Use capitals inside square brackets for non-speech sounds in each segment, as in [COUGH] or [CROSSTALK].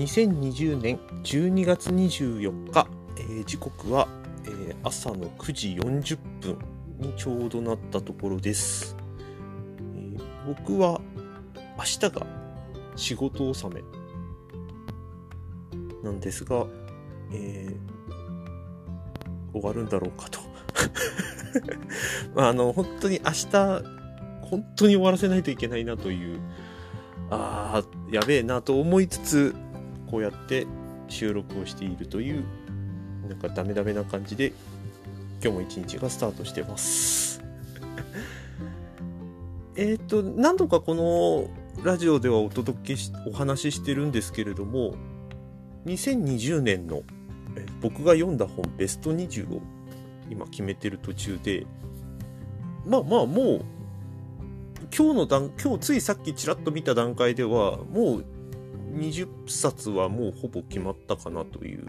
2020年12月24日、えー時刻は、えー朝の9時40分にちょうどなったところです。えー僕は明日が仕事納めなんですが、えー終わるんだろうかと。[LAUGHS] まあ、あの、本当に明日、本当に終わらせないといけないなという、ああ、やべえなと思いつつ、こうやって収録をしているという、なんかダメダメな感じで、今日も一日がスタートしてます。[LAUGHS] えっと、何度かこのラジオではお届けし、お話ししてるんですけれども、2020年の僕が読んだ本ベスト20を今決めてる途中で、まあまあもう、今日の段、今日ついさっきちらっと見た段階では、もう20冊はもうほぼ決まったかなという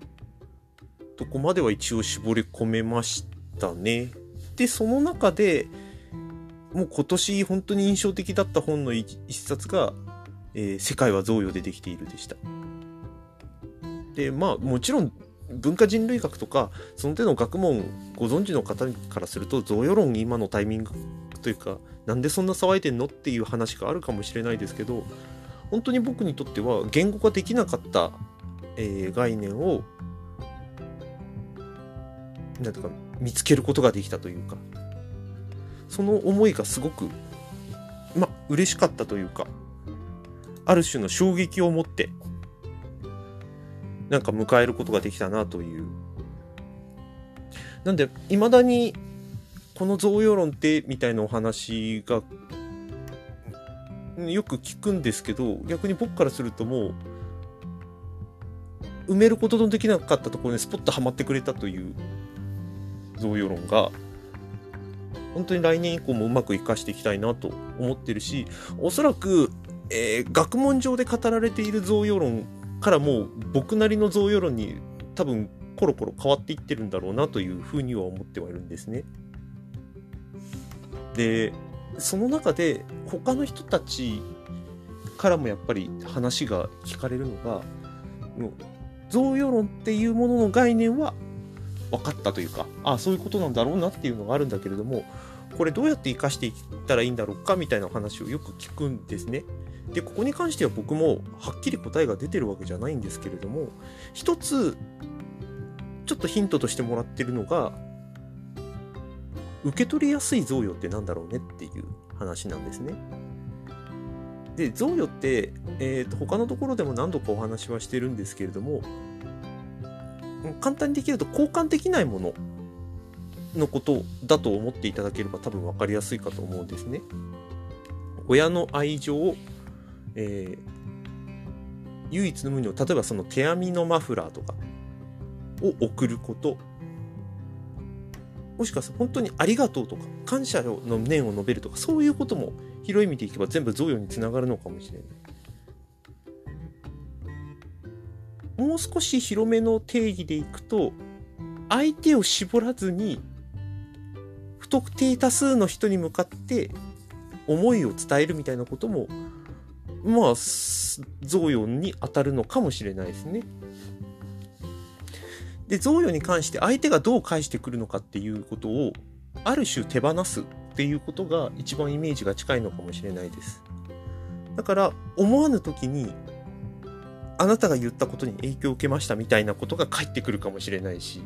とこまでは一応絞り込めましたね。で、その中で、もう今年本当に印象的だった本の一一冊が、えー世界は贈与でできているでした。で、まあもちろん文化人類学とか、その手の学問ご存知の方からすると、贈与論今のタイミングというか、なんでそんな騒いでんのっていう話があるかもしれないですけど、本当に僕にとっては言語化できなかった、えー概念を、なんていうか、見つけることができたというか、その思いがすごく、まあ、嬉しかったというか、ある種の衝撃を持って、なんか迎えることができたなという。なんで、未だに、この贈与論って、みたいなお話が、よく聞くんですけど、逆に僕からするともう、埋めることのできなかったところにスポッとはまってくれたという贈与論が、本当に来年以降もうまく活かしていきたいなと思ってるし、おそらく、えー学問上で語られている贈与論からもう僕なりの贈与論に多分コロコロ変わっていってるんだろうなというふうには思ってはいるんですね。で、その中で他の人たちからもやっぱり話が聞かれるのが、もう贈与論っていうものの概念は分かったというか、ああ、そういうことなんだろうなっていうのがあるんだけれども、これどうやって活かしていったらいいんだろうかみたいな話をよく聞くんですね。で、ここに関しては僕もはっきり答えが出てるわけじゃないんですけれども、一つ、ちょっとヒントとしてもらってるのが、受け取りやすい贈与ってなんだろうねっていう話なんですね。で、贈与って、えーと、他のところでも何度かお話はしてるんですけれども、簡単にできると交換できないもののことだと思っていただければ多分分かりやすいかと思うんですね。親の愛情をえー唯一の無二の例えばその手編みのマフラーとかを送ることもしくは本当にありがとうとか感謝の念を述べるとかそういうことも広い意味でいけば全部贈与につながるのかもしれないもう少し広めの定義でいくと相手を絞らずに不特定多数の人に向かって思いを伝えるみたいなこともまあ、贈与に当たるのかもしれないですね。で、贈与に関して相手がどう返してくるのかっていうことを、ある種手放すっていうことが一番イメージが近いのかもしれないです。だから、思わぬ時に、あなたが言ったことに影響を受けましたみたいなことが返ってくるかもしれないし、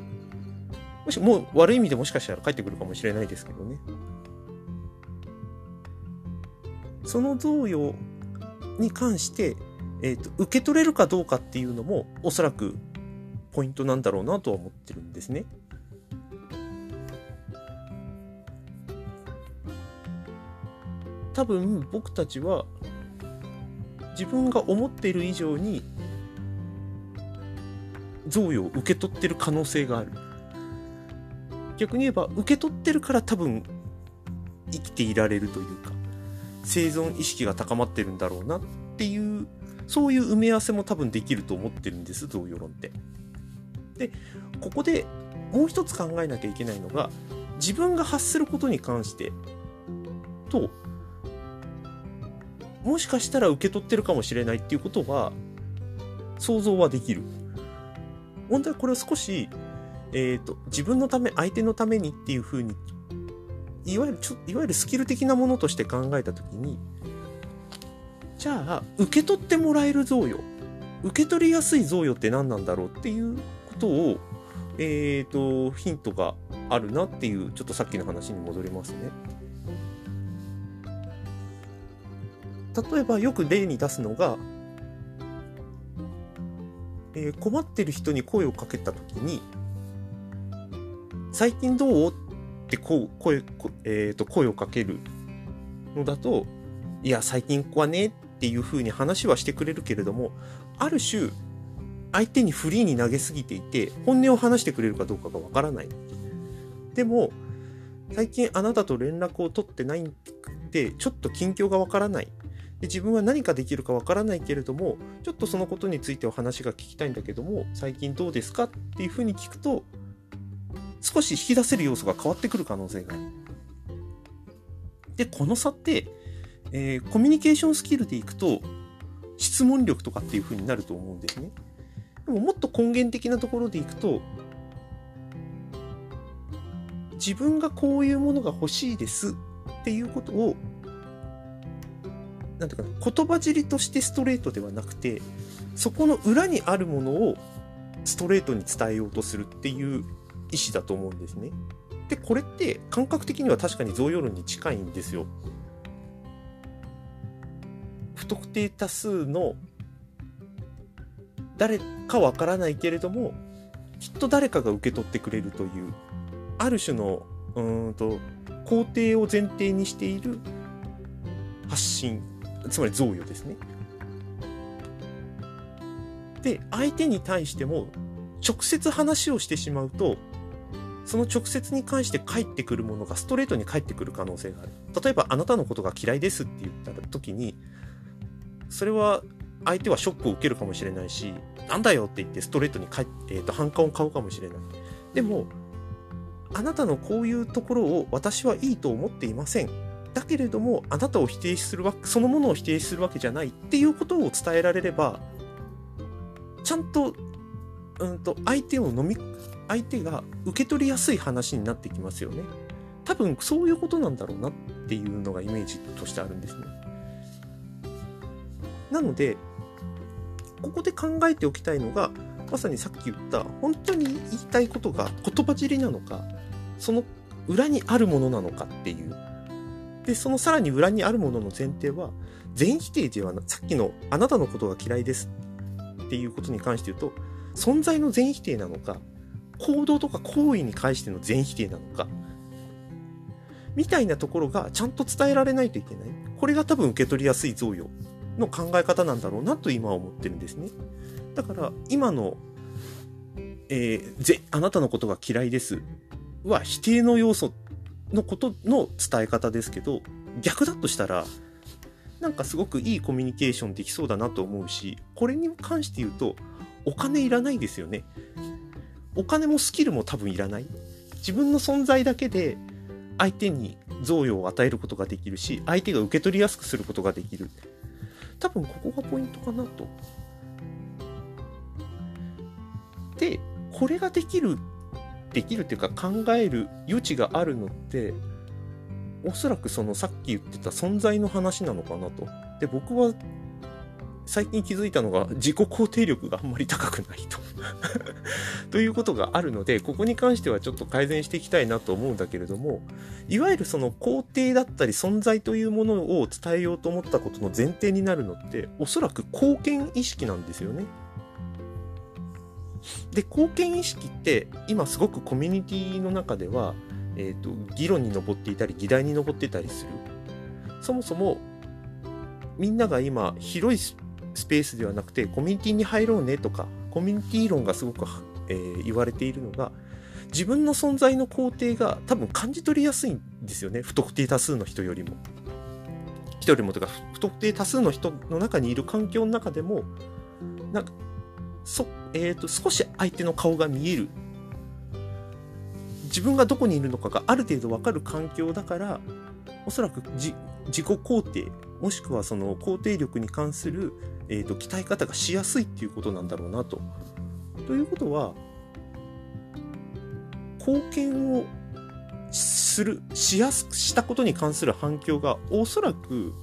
もしもう悪い意味でもしかしたら返ってくるかもしれないですけどね。その贈与に関して、えーと受け取れるかどうかっていうのもおそらくポイントなんだろうなとは思ってるんですね。多分僕たちは自分が思っている以上に贈与を受け取ってる可能性がある。逆に言えば受け取ってるから多分生きていられるというか生存意識が高まってるんだろうなっていうそういう埋め合わせも多分できると思ってるんです贈与論って。でここでもう一つ考えなきゃいけないのが自分が発することに関してともしかしたら受け取ってるかもしれないっていうことは想像はできる。問題はこれを少し、えっ、と、自分のため、相手のためにっていうふうに、いわゆるちょ、いわゆるスキル的なものとして考えたときに、じゃあ、受け取ってもらえる贈与、受け取りやすい贈与って何なんだろうっていうことを、えっ、と、ヒントがあるなっていう、ちょっとさっきの話に戻りますね。例えばよく例に出すのが、えー、困ってる人に声をかけた時に「最近どう?」ってこう声えーと、声をかけるのだと「いや最近はね」っていうふうに話はしてくれるけれどもある種相手にフリーに投げすぎていて本音を話してくれるかどうかがわからないでも最近あなたと連絡を取ってないんでちょっと近況がわからないで自分は何かできるかわからないけれどもちょっとそのことについてお話が聞きたいんだけども最近どうですかっていうふうに聞くと少し引き出せる要素が変わってくる可能性がある。でこの差って、えー、コミュニケーションスキルでいくと質問力とかっていうふうになると思うんですね。でももっと根源的なところでいくと自分がこういうものが欲しいですっていうことをなんていうか、言葉尻としてストレートではなくて、そこの裏にあるものをストレートに伝えようとするっていう意思だと思うんですね。で、これって感覚的には確かに贈与論に近いんですよ。不特定多数の誰かわからないけれども、きっと誰かが受け取ってくれるという、ある種の、うんと、肯定を前提にしている発信つまり贈与ですね。で、相手に対しても直接話をしてしまうと、その直接に関して返ってくるものがストレートに返ってくる可能性がある。例えば、あなたのことが嫌いですって言った時に、それは相手はショックを受けるかもしれないし、なんだよって言ってストレートに返えーと反感を買うかもしれない。でも、あなたのこういうところを私はいいと思っていません。だけれどもあなたを否定するわそのものを否定するわけじゃないっていうことを伝えられればちゃんと,、うんと相手を飲み相手が受け取りやすい話になってきますよね多分そういうことなんだろうなっていうのがイメージとしてあるんですねなのでここで考えておきたいのがまさにさっき言った本当に言いたいことが言葉尻なのかその裏にあるものなのかっていうで、そのさらに裏にあるものの前提は、全否定ではなさっきのあなたのことが嫌いですっていうことに関して言うと、存在の全否定なのか、行動とか行為に関しての全否定なのか、みたいなところがちゃんと伝えられないといけない。これが多分受け取りやすい贈与の考え方なんだろうなと今は思ってるんですね。だから今の、えー、ぜ、あなたのことが嫌いですは否定の要素のことの伝え方ですけど、逆だとしたら、なんかすごくいいコミュニケーションできそうだなと思うし、これに関して言うと、お金いらないですよね。お金もスキルも多分いらない。自分の存在だけで相手に贈与を与えることができるし、相手が受け取りやすくすることができる。多分ここがポイントかなと。で、これができるできるっていうか考える余地があるのっておそらくそのさっき言ってた存在の話なのかなと。で僕は最近気づいたのが自己肯定力があんまり高くないと [LAUGHS] ということがあるのでここに関してはちょっと改善していきたいなと思うんだけれどもいわゆるその肯定だったり存在というものを伝えようと思ったことの前提になるのっておそらく貢献意識なんですよね。で貢献意識って今すごくコミュニティの中では、えーと、議論に上っていたり議題に上ってたりするそもそもみんなが今広いスペースではなくてコミュニティに入ろうねとかコミュニティ論がすごく、えー、言われているのが自分の存在の肯定が多分感じ取りやすいんですよね不特定多数の人よりも。人よりもとか不特定多数の人の中にいる環境の中でもなんかそ、え、ー、と、少し相手の顔が見える。自分がどこにいるのかがある程度わかる環境だから、おそらく自己肯定もしくはその肯定力に関する、えーと、鍛え方がしやすいっていうことなんだろうなと。ということは貢献をするしやすくしたことに関する反響がおそらく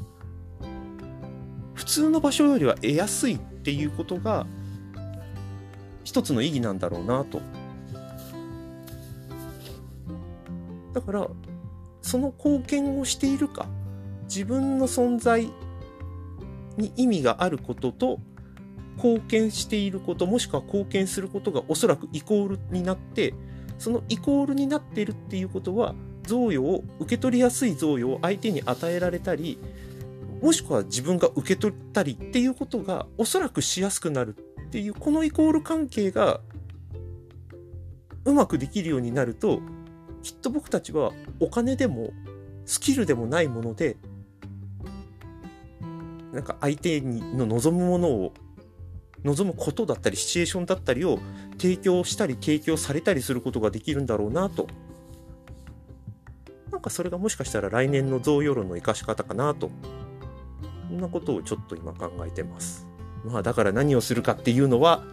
普通の場所よりは得やすいっていうことが一つの意義なんだろうなと。だからその貢献をしているか自分の存在に意味があることと貢献していることもしくは貢献することがおそらくイコールになってそのイコールになっているっていうことは贈与を受け取りやすい贈与を相手に与えられたりもしくは自分が受け取ったりっていうことがおそらくしやすくなるっていうこのイコール関係がうまくできるようになるときっと僕たちはお金でもスキルでもないものでなんか相手の望むものを望むことだったりシチュエーションだったりを提供したり提供されたりすることができるんだろうなと。なんかそれがもしかしたら来年の贈与論の生かし方かなと。そんなことをちょっと今考えてます。まあだから何をするかっていうのは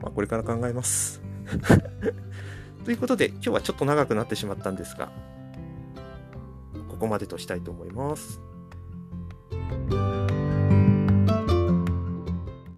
まあこれから考えます。[LAUGHS] ということで今日はちょっと長くなってしまったんですがここまでとしたいと思います。Bye.